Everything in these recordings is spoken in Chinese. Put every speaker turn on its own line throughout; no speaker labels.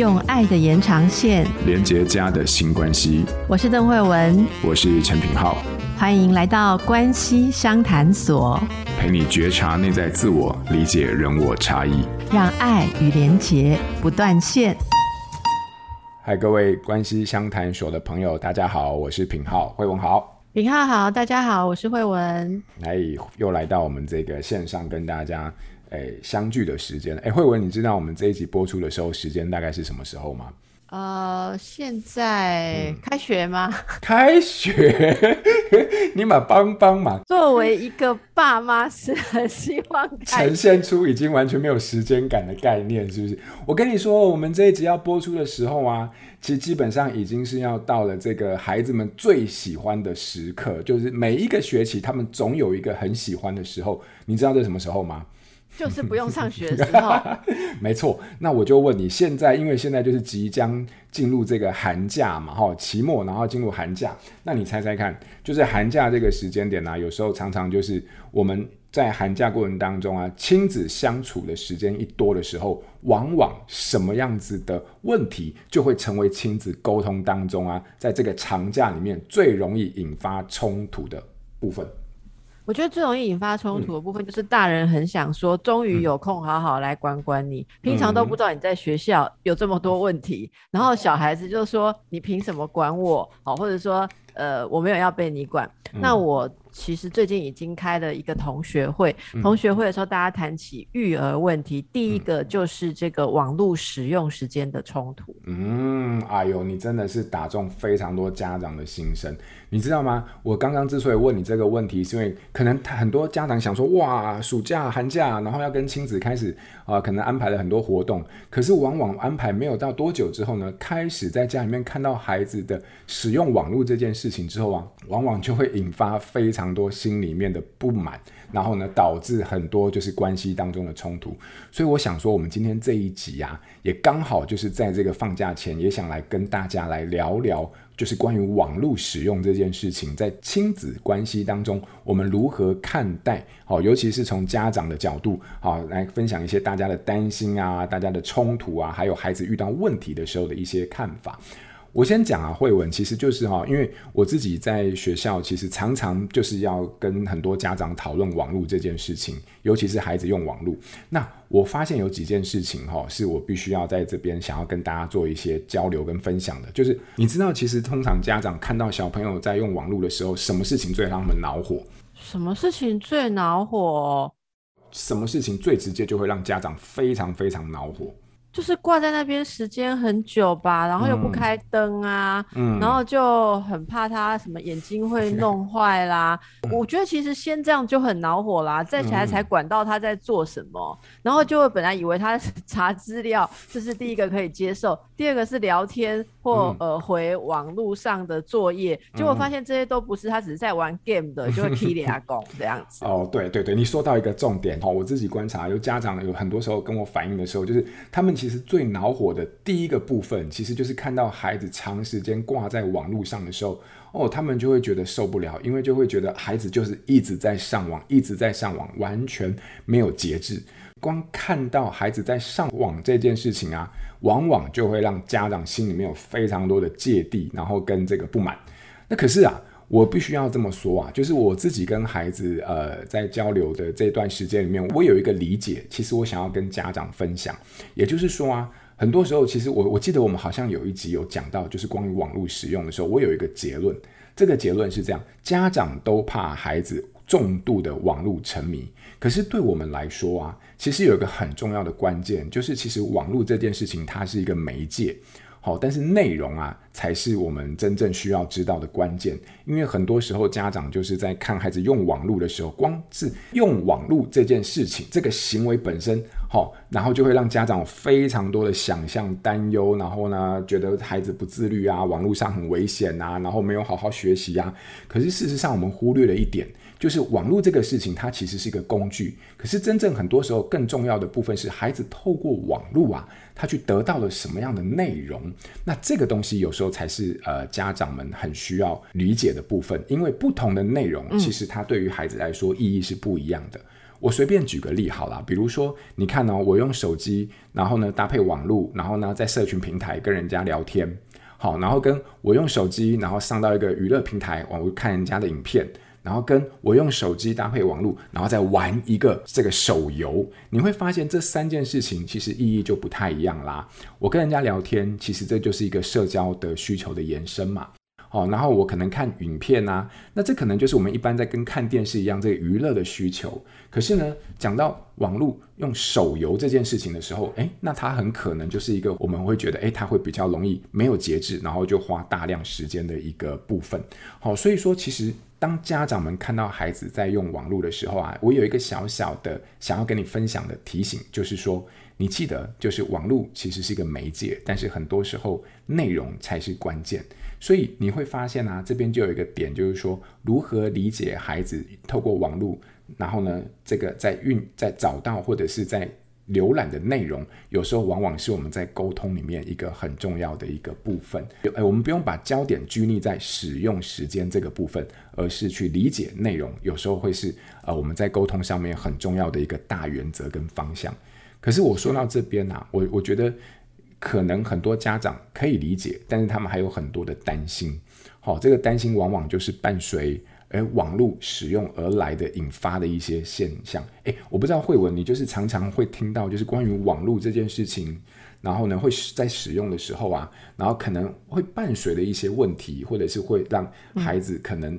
用爱的延长线
连接家的新关系。
我是邓慧文，
我是陈品浩，
欢迎来到关系商谈所，
陪你觉察内在自我，理解人我差异，
让爱与连结不断线。
嗨，各位关系商谈所的朋友，大家好，我是品浩，慧文好，
品浩好，大家好，我是慧文。
来，又来到我们这个线上跟大家。哎，相聚的时间，哎，慧文，你知道我们这一集播出的时候时间大概是什么时候吗？
呃，现在开学吗？
嗯、开学，你们帮帮忙。
作为一个爸妈，是很希望
呈现出已经完全没有时间感的概念，是不是？我跟你说，我们这一集要播出的时候啊，其实基本上已经是要到了这个孩子们最喜欢的时刻，就是每一个学期他们总有一个很喜欢的时候。你知道这是什么时候吗？
就是不用上学的时候，
没错。那我就问你，现在因为现在就是即将进入这个寒假嘛，哈，期末然后进入寒假，那你猜猜看，就是寒假这个时间点呢、有时候常常就是我们在寒假过程当中啊，亲子相处的时间一多的时候，往往什么样子的问题就会成为亲子沟通当中啊，在这个长假里面最容易引发冲突的部分。
我觉得最容易引发冲突的部分，就是大人很想说，终于有空好好来管管你，平常都不知道你在学校有这么多问题，然后小孩子就说你凭什么管我？好，或者说呃我没有要被你管，那我。其实最近已经开了一个同学会，同学会的时候大家谈起育儿问题，嗯、第一个就是这个网络使用时间的冲突。
嗯，哎呦，你真的是打中非常多家长的心声，你知道吗？我刚刚之所以问你这个问题，是因为可能很多家长想说，哇，暑假、寒假，然后要跟亲子开始啊、呃，可能安排了很多活动，可是往往安排没有到多久之后呢，开始在家里面看到孩子的使用网络这件事情之后啊，往往就会引发非常。多心里面的不满，然后呢，导致很多就是关系当中的冲突。所以我想说，我们今天这一集啊，也刚好就是在这个放假前，也想来跟大家来聊聊，就是关于网络使用这件事情，在亲子关系当中，我们如何看待？好，尤其是从家长的角度，好，来分享一些大家的担心啊，大家的冲突啊，还有孩子遇到问题的时候的一些看法。我先讲啊，慧文其实就是哈，因为我自己在学校，其实常常就是要跟很多家长讨论网络这件事情，尤其是孩子用网络。那我发现有几件事情哈，是我必须要在这边想要跟大家做一些交流跟分享的。就是你知道，其实通常家长看到小朋友在用网络的时候，什么事情最让他们恼火？
什么事情最恼火？
什么事情最直接就会让家长非常非常恼火？
就是挂在那边时间很久吧，然后又不开灯啊，嗯，然后就很怕他什么眼睛会弄坏啦。嗯、我觉得其实先这样就很恼火啦，再起来才管到他在做什么，嗯、然后就会本来以为他 查资料，这是第一个可以接受，第二个是聊天或、嗯、呃回网络上的作业，结果发现这些都不是，他只是在玩 game 的，就会踢 脸阿公这样子。
哦，对对对，你说到一个重点哦，我自己观察有家长有很多时候跟我反映的时候，就是他们。其实最恼火的第一个部分，其实就是看到孩子长时间挂在网络上的时候，哦，他们就会觉得受不了，因为就会觉得孩子就是一直在上网，一直在上网，完全没有节制。光看到孩子在上网这件事情啊，往往就会让家长心里面有非常多的芥蒂，然后跟这个不满。那可是啊。我必须要这么说啊，就是我自己跟孩子呃在交流的这段时间里面，我有一个理解，其实我想要跟家长分享，也就是说啊，很多时候其实我我记得我们好像有一集有讲到，就是关于网络使用的时候，我有一个结论，这个结论是这样：家长都怕孩子重度的网络沉迷，可是对我们来说啊，其实有一个很重要的关键，就是其实网络这件事情它是一个媒介。好，但是内容啊，才是我们真正需要知道的关键。因为很多时候，家长就是在看孩子用网络的时候，光是用网络这件事情，这个行为本身，好，然后就会让家长非常多的想象、担忧，然后呢，觉得孩子不自律啊，网络上很危险啊，然后没有好好学习啊。可是事实上，我们忽略了一点。就是网络这个事情，它其实是一个工具。可是真正很多时候更重要的部分是，孩子透过网络啊，他去得到了什么样的内容？那这个东西有时候才是呃家长们很需要理解的部分，因为不同的内容其实它对于孩子来说意义是不一样的。我随便举个例好了，比如说，你看哦，我用手机，然后呢搭配网络，然后呢在社群平台跟人家聊天，好，然后跟我用手机，然后上到一个娱乐平台，我看人家的影片。然后跟我用手机搭配网络，然后再玩一个这个手游，你会发现这三件事情其实意义就不太一样啦。我跟人家聊天，其实这就是一个社交的需求的延伸嘛。好，然后我可能看影片啊，那这可能就是我们一般在跟看电视一样这个娱乐的需求。可是呢，讲到网络用手游这件事情的时候，诶，那它很可能就是一个我们会觉得，诶，它会比较容易没有节制，然后就花大量时间的一个部分。好，所以说其实。当家长们看到孩子在用网络的时候啊，我有一个小小的想要跟你分享的提醒，就是说，你记得，就是网络其实是一个媒介，但是很多时候内容才是关键。所以你会发现啊，这边就有一个点，就是说，如何理解孩子透过网络，然后呢，这个在运在找到或者是在。浏览的内容，有时候往往是我们在沟通里面一个很重要的一个部分。哎，我们不用把焦点拘泥在使用时间这个部分，而是去理解内容，有时候会是呃我们在沟通上面很重要的一个大原则跟方向。可是我说到这边啊，我我觉得可能很多家长可以理解，但是他们还有很多的担心。好，这个担心往往就是伴随。而网络使用而来的引发的一些现象，诶，我不知道慧文，你就是常常会听到，就是关于网络这件事情，然后呢，会在使用的时候啊，然后可能会伴随的一些问题，或者是会让孩子可能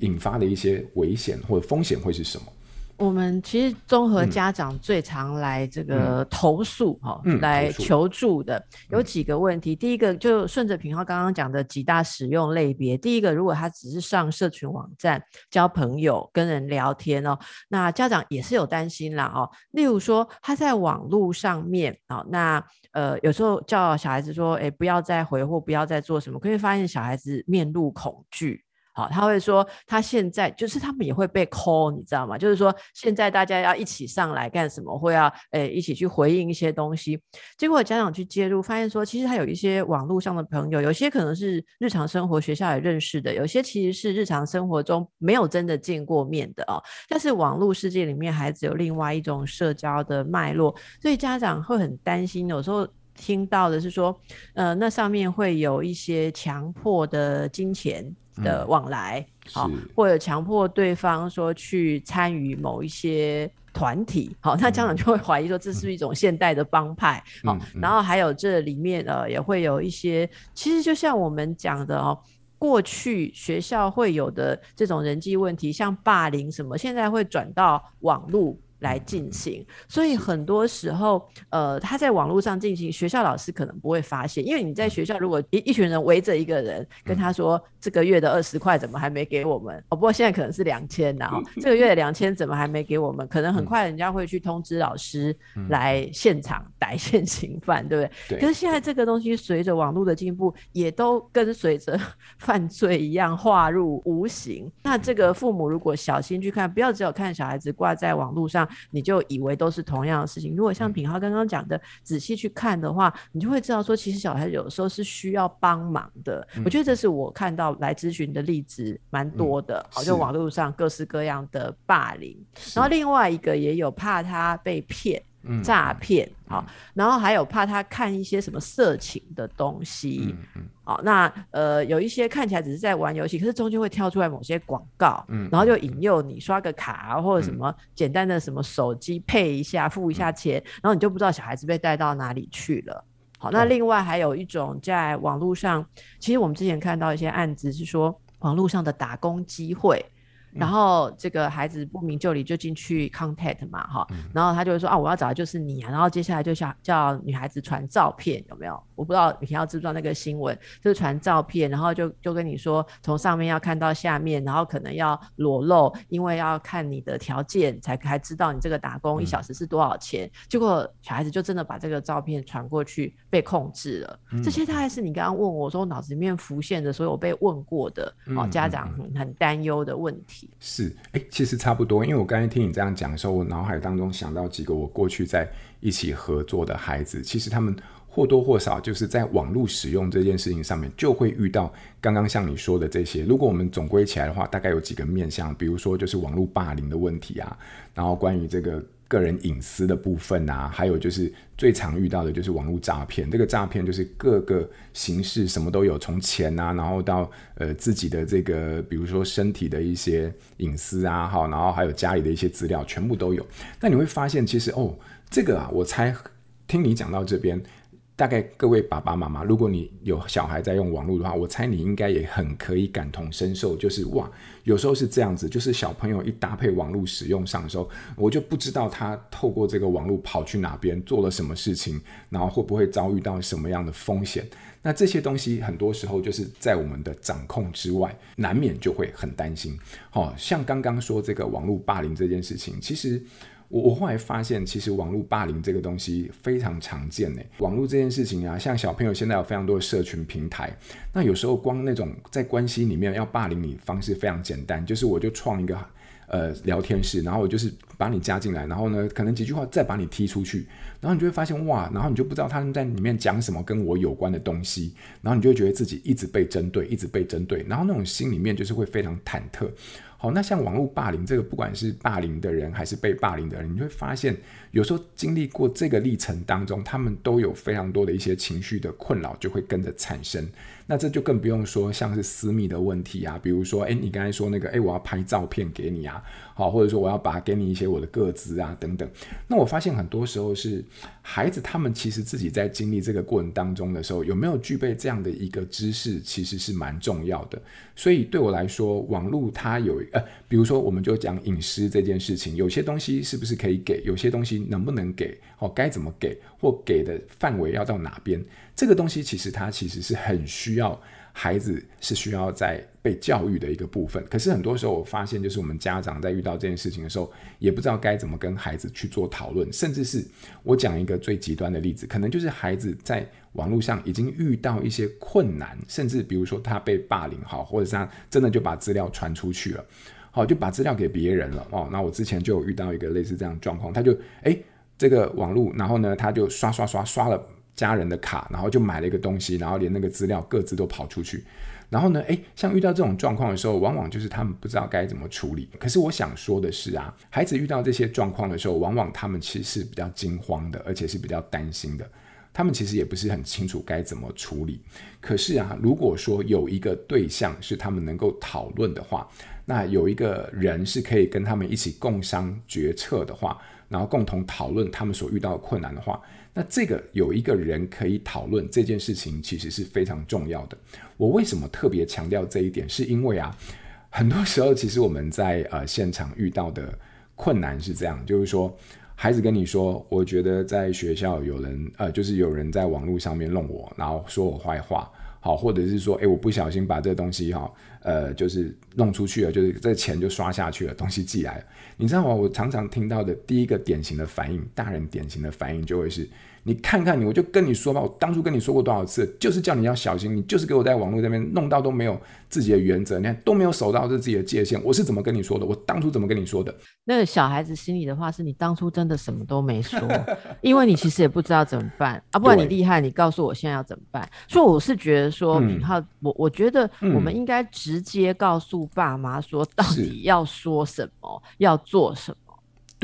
引发的一些危险或者风险会是什么？
我们其实综合家长最常来这个投诉哈、嗯哦，来求助的、嗯、有几个问题。第一个就顺着平浩刚刚讲的几大使用类别。第一个，如果他只是上社群网站交朋友、跟人聊天哦，那家长也是有担心啦哦。例如说他在网络上面啊、哦，那呃有时候叫小孩子说，哎，不要再回或不要再做什么，可以发现小孩子面露恐惧。好，他会说他现在就是他们也会被 call，你知道吗？就是说现在大家要一起上来干什么？会要诶、一起去回应一些东西。结果家长去介入，发现说其实他有一些网络上的朋友，有些可能是日常生活学校也认识的，有些其实是日常生活中没有真的见过面的哦。但是网络世界里面，孩子有另外一种社交的脉络，所以家长会很担心。有时候听到的是说，呃，那上面会有一些强迫的金钱。的往来，好、嗯，或者强迫对方说去参与某一些团体，好，那家长就会怀疑说这是一种现代的帮派，好、嗯，然后还有这里面呃也会有一些，其实就像我们讲的哦，过去学校会有的这种人际问题，像霸凌什么，现在会转到网络。来进行，所以很多时候，呃，他在网络上进行，学校老师可能不会发现，因为你在学校，如果一一群人围着一个人，跟他说这个月的二十块怎么还没给我们？哦，不过现在可能是两千，然后这个月的两千怎么还没给我们？可能很快人家会去通知老师来现场逮现行犯，对不对？可是现在这个东西随着网络的进步，也都跟随着 犯罪一样化入无形。那这个父母如果小心去看，不要只有看小孩子挂在网络上。你就以为都是同样的事情。如果像品浩刚刚讲的，仔细去看的话，你就会知道说，其实小孩有时候是需要帮忙的。我觉得这是我看到来咨询的例子蛮多的，好，像网络上各式各样的霸凌。然后另外一个也有怕他被骗。诈骗，好，然后还有怕他看一些什么色情的东西，嗯，好，那呃有一些看起来只是在玩游戏，可是中间会跳出来某些广告，嗯，然后就引诱你刷个卡或者什么简单的什么手机配一下付一下钱，然后你就不知道小孩子被带到哪里去了。好，那另外还有一种在网络上，其实我们之前看到一些案子是说网络上的打工机会。然后这个孩子不明就里就进去 contact 嘛，哈、嗯，然后他就会说啊，我要找的就是你啊，然后接下来就想叫女孩子传照片，有没有？我不知道你要知不知道那个新闻，就是传照片，然后就就跟你说从上面要看到下面，然后可能要裸露，因为要看你的条件才才知道你这个打工一小时是多少钱。嗯、结果小孩子就真的把这个照片传过去，被控制了。嗯、这些大概是你刚刚问我说脑子里面浮现的，所有被问过的哦，家长很很担忧的问题。
是，哎、其实差不多，因为我刚才听你这样讲的时候，我脑海当中想到几个我过去在一起合作的孩子，其实他们或多或少就是在网络使用这件事情上面，就会遇到刚刚像你说的这些。如果我们总归起来的话，大概有几个面向，比如说就是网络霸凌的问题啊，然后关于这个个人隐私的部分啊，还有就是最常遇到的就是网络诈骗。这个诈骗就是各个形式什么都有，从钱啊，然后到呃自己的这个，比如说身体的一些隐私啊，好，然后还有家里的一些资料，全部都有。那你会发现，其实哦，这个啊，我猜听你讲到这边。大概各位爸爸妈妈，如果你有小孩在用网络的话，我猜你应该也很可以感同身受。就是哇，有时候是这样子，就是小朋友一搭配网络使用上的时候，我就不知道他透过这个网络跑去哪边做了什么事情，然后会不会遭遇到什么样的风险。那这些东西很多时候就是在我们的掌控之外，难免就会很担心。好，像刚刚说这个网络霸凌这件事情，其实。我我后来发现，其实网络霸凌这个东西非常常见呢。网络这件事情啊，像小朋友现在有非常多的社群平台，那有时候光那种在关系里面要霸凌你方式非常简单，就是我就创一个呃聊天室，然后我就是把你加进来，然后呢可能几句话再把你踢出去，然后你就会发现哇，然后你就不知道他们在里面讲什么跟我有关的东西，然后你就觉得自己一直被针对，一直被针对，然后那种心里面就是会非常忐忑。好，那像网络霸凌这个，不管是霸凌的人还是被霸凌的人，你会发现，有时候经历过这个历程当中，他们都有非常多的一些情绪的困扰，就会跟着产生。那这就更不用说像是私密的问题啊，比如说，诶，你刚才说那个，诶，我要拍照片给你啊，好，或者说我要把给你一些我的个资啊，等等。那我发现很多时候是孩子他们其实自己在经历这个过程当中的时候，有没有具备这样的一个知识，其实是蛮重要的。所以对我来说，网络它有呃，比如说我们就讲隐私这件事情，有些东西是不是可以给，有些东西能不能给，哦，该怎么给，或给的范围要到哪边？这个东西其实它其实是很需要孩子是需要在被教育的一个部分。可是很多时候我发现，就是我们家长在遇到这件事情的时候，也不知道该怎么跟孩子去做讨论。甚至是我讲一个最极端的例子，可能就是孩子在网络上已经遇到一些困难，甚至比如说他被霸凌好，或者是他真的就把资料传出去了，好，就把资料给别人了哦。那我之前就有遇到一个类似这样状况，他就诶，这个网络，然后呢他就刷刷刷刷了。家人的卡，然后就买了一个东西，然后连那个资料各自都跑出去。然后呢，诶，像遇到这种状况的时候，往往就是他们不知道该怎么处理。可是我想说的是啊，孩子遇到这些状况的时候，往往他们其实是比较惊慌的，而且是比较担心的。他们其实也不是很清楚该怎么处理。可是啊，如果说有一个对象是他们能够讨论的话，那有一个人是可以跟他们一起共商决策的话，然后共同讨论他们所遇到的困难的话。那这个有一个人可以讨论这件事情，其实是非常重要的。我为什么特别强调这一点？是因为啊，很多时候其实我们在呃现场遇到的困难是这样，就是说孩子跟你说，我觉得在学校有人呃，就是有人在网络上面弄我，然后说我坏话，好，或者是说，哎，我不小心把这个东西哈，呃，就是弄出去了，就是这钱就刷下去了，东西寄来。你知道吗？我常常听到的第一个典型的反应，大人典型的反应就会是。你看看你，我就跟你说吧，我当初跟你说过多少次，就是叫你要小心，你就是给我在网络这边弄到都没有自己的原则，你看都没有守到这自己的界限，我是怎么跟你说的？我当初怎么跟你说的？
那个小孩子心里的话是你当初真的什么都没说，因为你其实也不知道怎么办啊，不然你厉害，你告诉我现在要怎么办？所以我是觉得说，品浩、嗯，我我觉得我们应该直接告诉爸妈说，到底要说什么，要做什么。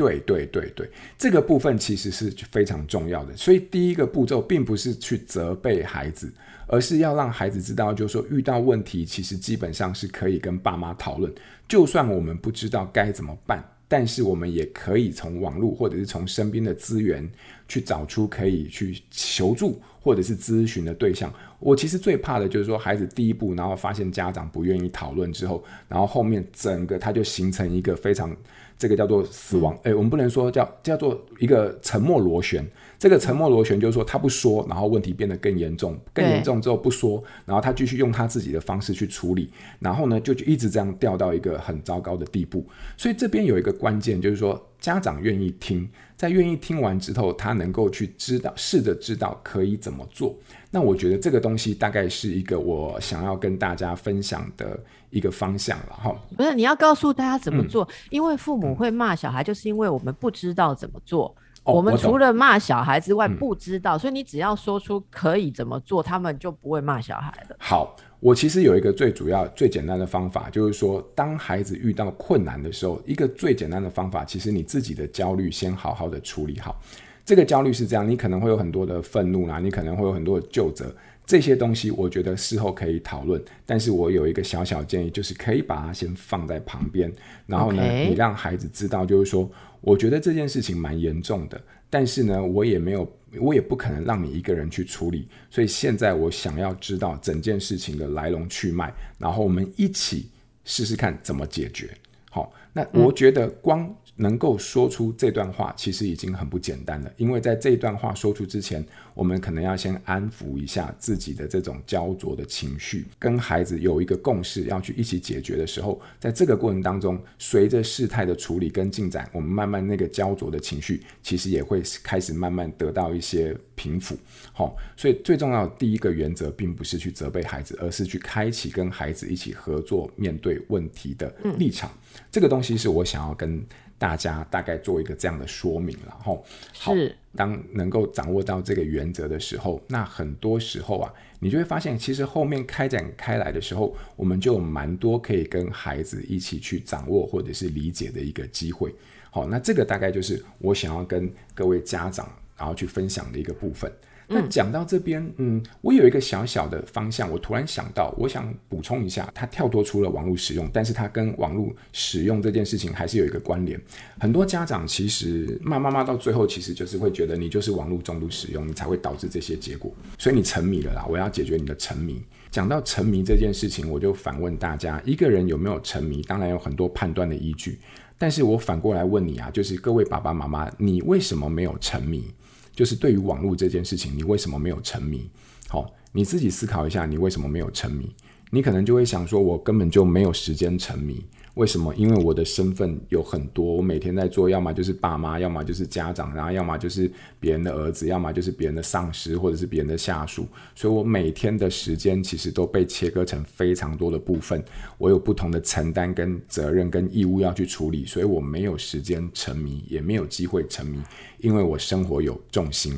对对对对，这个部分其实是非常重要的。所以第一个步骤并不是去责备孩子，而是要让孩子知道，就是说遇到问题，其实基本上是可以跟爸妈讨论。就算我们不知道该怎么办，但是我们也可以从网络或者是从身边的资源去找出可以去求助或者是咨询的对象。我其实最怕的就是说，孩子第一步，然后发现家长不愿意讨论之后，然后后面整个他就形成一个非常。这个叫做死亡，诶，我们不能说叫叫做一个沉默螺旋。这个沉默螺旋就是说他不说，然后问题变得更严重，更严重之后不说，然后他继续用他自己的方式去处理，然后呢就就一直这样掉到一个很糟糕的地步。所以这边有一个关键，就是说家长愿意听，在愿意听完之后，他能够去知道，试着知道可以怎么做。那我觉得这个东西大概是一个我想要跟大家分享的一个方向了哈。
不是，你要告诉大家怎么做，嗯、因为父母会骂小孩，就是因为我们不知道怎么做。
哦、
我们除了骂小孩之外，
嗯、
不知道，所以你只要说出可以怎么做，他们就不会骂小孩了。
好，我其实有一个最主要、最简单的方法，就是说，当孩子遇到困难的时候，一个最简单的方法，其实你自己的焦虑先好好的处理好。这个焦虑是这样，你可能会有很多的愤怒啦，你可能会有很多的旧责，这些东西我觉得事后可以讨论。但是我有一个小小建议，就是可以把它先放在旁边，然后呢.你让孩子知道，就是说，我觉得这件事情蛮严重的，但是呢，我也没有，我也不可能让你一个人去处理。所以现在我想要知道整件事情的来龙去脉，然后我们一起试试看怎么解决。好，那我觉得光。能够说出这段话，其实已经很不简单了。因为在这段话说出之前，我们可能要先安抚一下自己的这种焦灼的情绪，跟孩子有一个共识，要去一起解决的时候，在这个过程当中，随着事态的处理跟进展，我们慢慢那个焦灼的情绪，其实也会开始慢慢得到一些平复。好，所以最重要的第一个原则，并不是去责备孩子，而是去开启跟孩子一起合作面对问题的立场。这个东西是我想要跟。大家大概做一个这样的说明，然后好，当能够掌握到这个原则的时候，那很多时候啊，你就会发现，其实后面开展开来的时候，我们就有蛮多可以跟孩子一起去掌握或者是理解的一个机会。好，那这个大概就是我想要跟各位家长然后去分享的一个部分。那讲到这边，嗯，我有一个小小的方向，我突然想到，我想补充一下，它跳脱出了网络使用，但是它跟网络使用这件事情还是有一个关联。很多家长其实骂妈妈到最后，其实就是会觉得你就是网络重度使用，你才会导致这些结果，所以你沉迷了啦。我要解决你的沉迷。讲到沉迷这件事情，我就反问大家，一个人有没有沉迷，当然有很多判断的依据，但是我反过来问你啊，就是各位爸爸妈妈，你为什么没有沉迷？就是对于网络这件事情，你为什么没有沉迷？好，你自己思考一下，你为什么没有沉迷？你可能就会想说，我根本就没有时间沉迷。为什么？因为我的身份有很多，我每天在做，要么就是爸妈，要么就是家长，然后要么就是别人的儿子，要么就是别人的上司，或者是别人的下属。所以我每天的时间其实都被切割成非常多的部分，我有不同的承担跟责任跟义务要去处理，所以我没有时间沉迷，也没有机会沉迷，因为我生活有重心。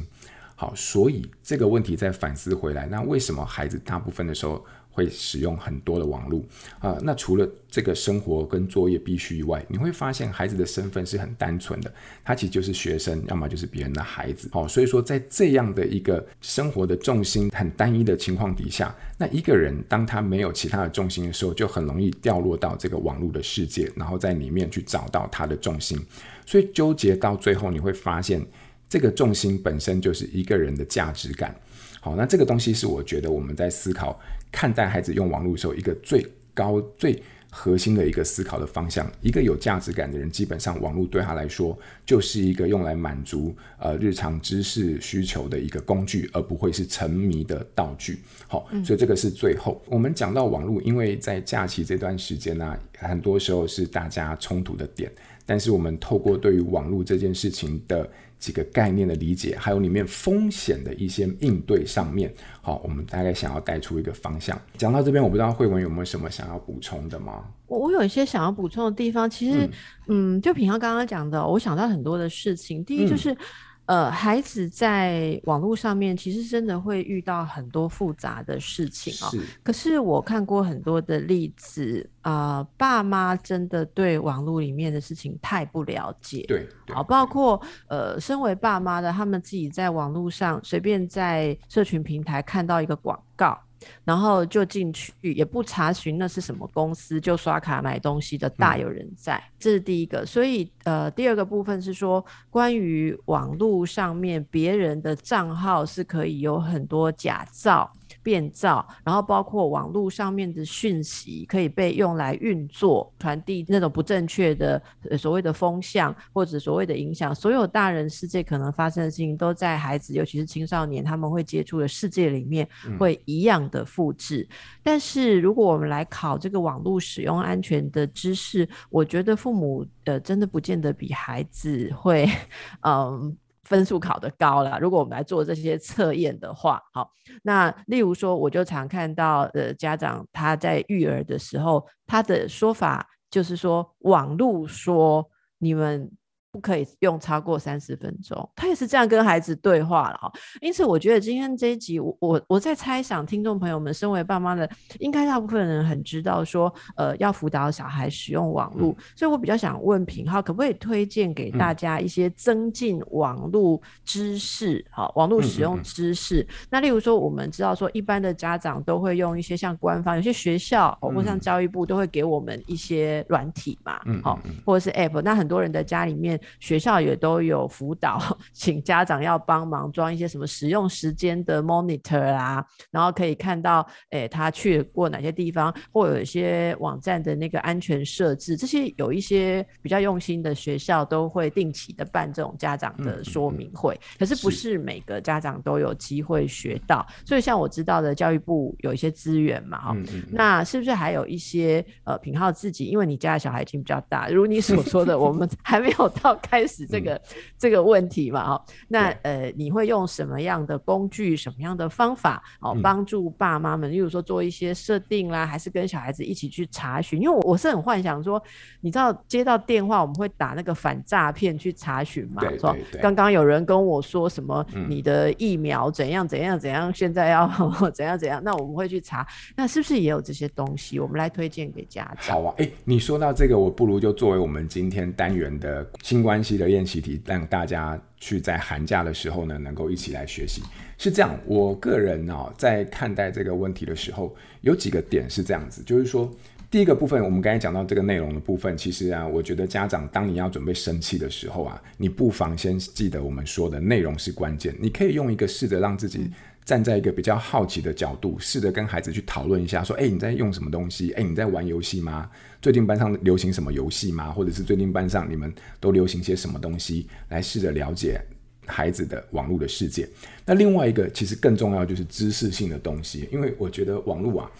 好，所以这个问题再反思回来，那为什么孩子大部分的时候会使用很多的网络啊、那除了这个生活跟作业必须以外，你会发现孩子的身份是很单纯的，他其实就是学生，要么就是别人的孩子。好、哦，所以说在这样的一个生活的重心很单一的情况底下，那一个人当他没有其他的重心的时候，就很容易掉落到这个网络的世界，然后在里面去找到他的重心。所以纠结到最后，你会发现这个重心本身就是一个人的价值感。好，那这个东西是我觉得我们在思考。看待孩子用网络的时候，一个最高、最核心的一个思考的方向。一个有价值感的人，基本上网络对他来说就是一个用来满足呃日常知识需求的一个工具，而不会是沉迷的道具。好，所以这个是最后、嗯、我们讲到网络，因为在假期这段时间呢、啊，很多时候是大家冲突的点。但是我们透过对于网络这件事情的几个概念的理解，还有里面风险的一些应对上面，好，我们大概想要带出一个方向。讲到这边，我不知道慧文有没有什么想要补充的吗？
我我有一些想要补充的地方，其实，嗯，嗯，就品皓刚刚讲的，我想到很多的事情。第一就是。嗯呃，孩子在网络上面其实真的会遇到很多复杂的事情哦。是。可是我看过很多的例子啊，呃，爸妈真的对网络里面的事情太不了解。
对。
好，包括呃，身为爸妈的他们自己在网络上随便在社群平台看到一个广告。然后就进去，也不查询那是什么公司，就刷卡买东西的大有人在。嗯、这是第一个。所以，呃，第二个部分是说，关于网络上面别人的账号是可以有很多假造。变造，然后包括网络上面的讯息可以被用来运作、传递那种不正确的所谓的风向或者所谓的影响。所有大人世界可能发生的事情，都在孩子，尤其是青少年，他们会接触的世界里面会一样的复制。嗯、但是如果我们来考这个网络使用安全的知识，我觉得父母呃真的不见得比孩子会 嗯。分数考得高了，如果我们来做这些测验的话，好，那例如说，我就常看到呃家长他在育儿的时候，他的说法就是说，网络说你们不可以用超过三十分钟。他也是这样跟孩子对话了哈。因此，我觉得今天这一集，我我我在猜想，听众朋友们，身为爸妈的，应该大部分人很知道说，呃，要辅导小孩使用网络。嗯、所以我比较想问品浩，可不可以推荐给大家一些增进网络知识？好、嗯，网络使用知识。那例如说，我们知道说，一般的家长都会用一些像官方，有些学校或像教育部都会给我们一些软体嘛，嗯，好，或者是 App。那很多人的家里面，学校也都有辅导，请家长要帮忙装一些什么使用时间的 monitor 啊，然后可以看到，哎、欸，他去过哪些地方，或有一些网站的那个安全设置，这些有一些比较用心的学校都会定期的办这种家长的说明会。可是不是。每个家长都有机会学到，所以像我知道的教育部有一些资源嘛，哈，那是不是还有一些呃品浩自己，因为你家的小孩已经比较大，如你所说的，我们还没有到开始这个、嗯、这个问题嘛，哈，那呃，你会用什么样的工具、什么样的方法哦，帮助爸妈们，例如说做一些设定啦，还是跟小孩子一起去查询？因为我我是很幻想说，你知道接到电话我们会打那个反诈骗去查询嘛，说刚刚有人跟我说什么你的疫苗怎样怎样怎样，现在要 怎样怎样，那我们会去查，那是不是也有这些东西？我们来推荐给家长。
好啊，哎、欸，你说到这个，我不如就作为我们今天单元的新关系的练习题，让大家去在寒假的时候呢，能够一起来学习。是这样，我个人呢、在看待这个问题的时候，有几个点是这样子，就是说，第一个部分，我们刚才讲到这个内容的部分，其实啊，我觉得家长当你要准备生气的时候啊，你不妨先记得我们说的内容是关键，你可以用一个试着让自己。站在一个比较好奇的角度，试着跟孩子去讨论一下，说：“哎、你在用什么东西？哎、你在玩游戏吗？最近班上流行什么游戏吗？或者是最近班上你们都流行些什么东西？来试着了解孩子的网络的世界。那另外一个其实更重要就是知识性的东西，因为我觉得网络啊。”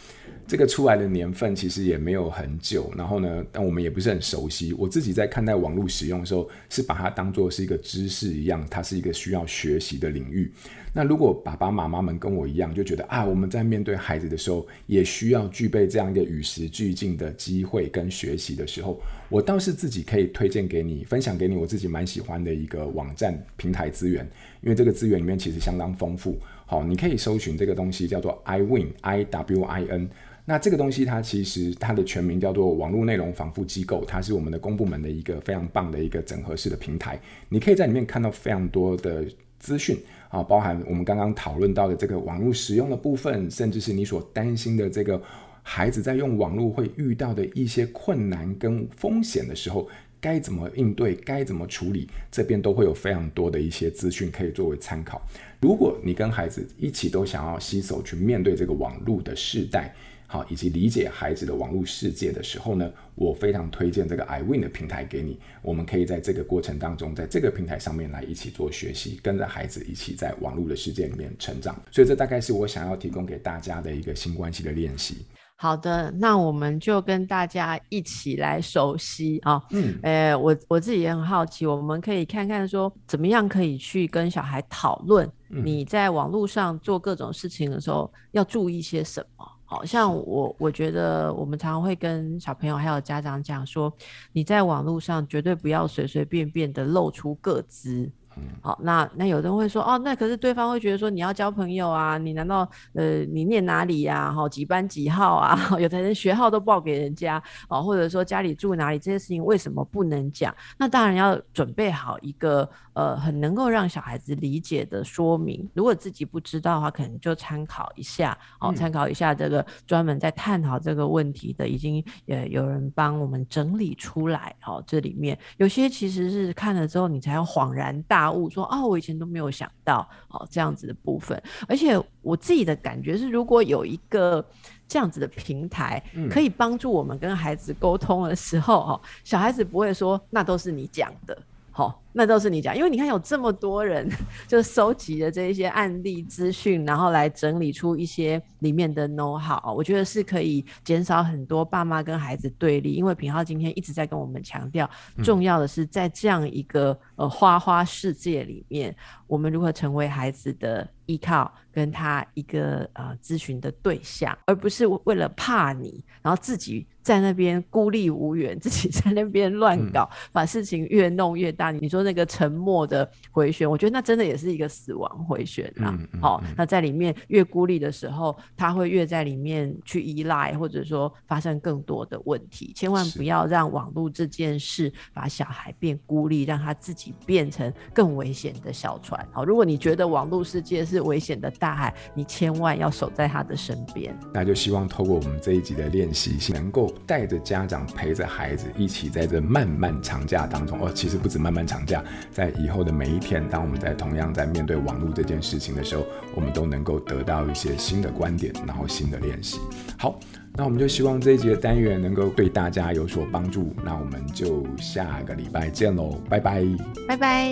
这个出来的年份其实也没有很久，然后呢，但我们也不是很熟悉。我自己在看待网络使用的时候，是把它当作是一个知识一样，它是一个需要学习的领域。那如果爸爸妈妈们跟我一样，就觉得啊，我们在面对孩子的时候，也需要具备这样一个与时俱进的机会跟学习的时候，我倒是自己可以推荐给你，分享给你我自己蛮喜欢的一个网站平台资源，因为这个资源里面其实相当丰富。好，你可以搜寻这个东西叫做 iWin，I W I N。那这个东西它其实它的全名叫做网络内容防护机构，它是我们的公部门的一个非常棒的一个整合式的平台。你可以在里面看到非常多的资讯啊，包含我们刚刚讨论到的这个网络使用的部分，甚至是你所担心的这个孩子在用网络会遇到的一些困难跟风险的时候，该怎么应对，该怎么处理，这边都会有非常多的一些资讯可以作为参考。如果你跟孩子一起都想要携手去面对这个网络的世代，好，以及理解孩子的网络世界的时候呢，我非常推荐这个 iWin 的平台给你。我们可以在这个过程当中，在这个平台上面来一起做学习，跟着孩子一起在网络的世界里面成长。所以这大概是我想要提供给大家的一个新关系的练习。
好的，那我们就跟大家一起来熟悉啊。嗯，诶，我我自己也很好奇，我们可以看看说，怎么样可以去跟小孩讨论你在网络上做各种事情的时候要注意些什么。好像我，我觉得我们常常会跟小朋友还有家长讲说，你在网络上绝对不要随随便便的露出个子。好，那那有人会说，哦，那可是对方会觉得说，你要交朋友啊，你难道呃你念哪里呀？哈，几班几号啊？有的人学号都报给人家哦，或者说家里住哪里，这些事情为什么不能讲？那当然要准备好一个呃很能够让小孩子理解的说明。如果自己不知道的话，可能就参考一下哦，参考一下这个专门在探讨这个问题的，已经也有人帮我们整理出来。哦，这里面有些其实是看了之后你才要恍然大。大悟说啊，我以前都没有想到哦，这样子的部分，而且我自己的感觉是，如果有一个这样子的平台，可以帮助我们跟孩子沟通的时候，哦，小孩子不会说那都是你讲的，好。那都是你讲，因为你看有这么多人就收集的这一些案例资讯，然后来整理出一些里面的 know how，我觉得是可以减少很多爸妈跟孩子对立。因为品浩今天一直在跟我们强调，重要的是在这样一个呃花花世界里面，我们如何成为孩子的依靠，跟他一个呃咨询的对象，而不是为了怕你，然后自己在那边孤立无援，自己在那边乱搞，嗯、把事情越弄越大。你说那个沉默的回旋，我觉得那真的也是一个死亡回旋啊。好、嗯嗯哦，那在里面越孤立的时候，他会越在里面去依赖，或者说发生更多的问题。千万不要让网络这件事把小孩变孤立，让他自己变成更危险的小船。好，如果你觉得网络世界是危险的大海，你千万要守在他的身边。
那就希望透过我们这一集的练习，能够。带着家长陪着孩子一起在这漫漫长假当中哦，其实不止漫漫长假，在以后的每一天，当我们在同样在面对网络这件事情的时候，我们都能够得到一些新的观点，然后新的练习。好，那我们就希望这一节单元能够对大家有所帮助。那我们就下个礼拜见喽，拜拜，
拜拜。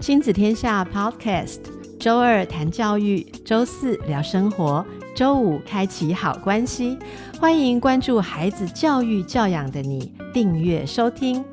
亲子天下 Podcast，周二谈教育，周四聊生活。周五开启好关系，欢迎关注孩子教育教养的你，订阅收听。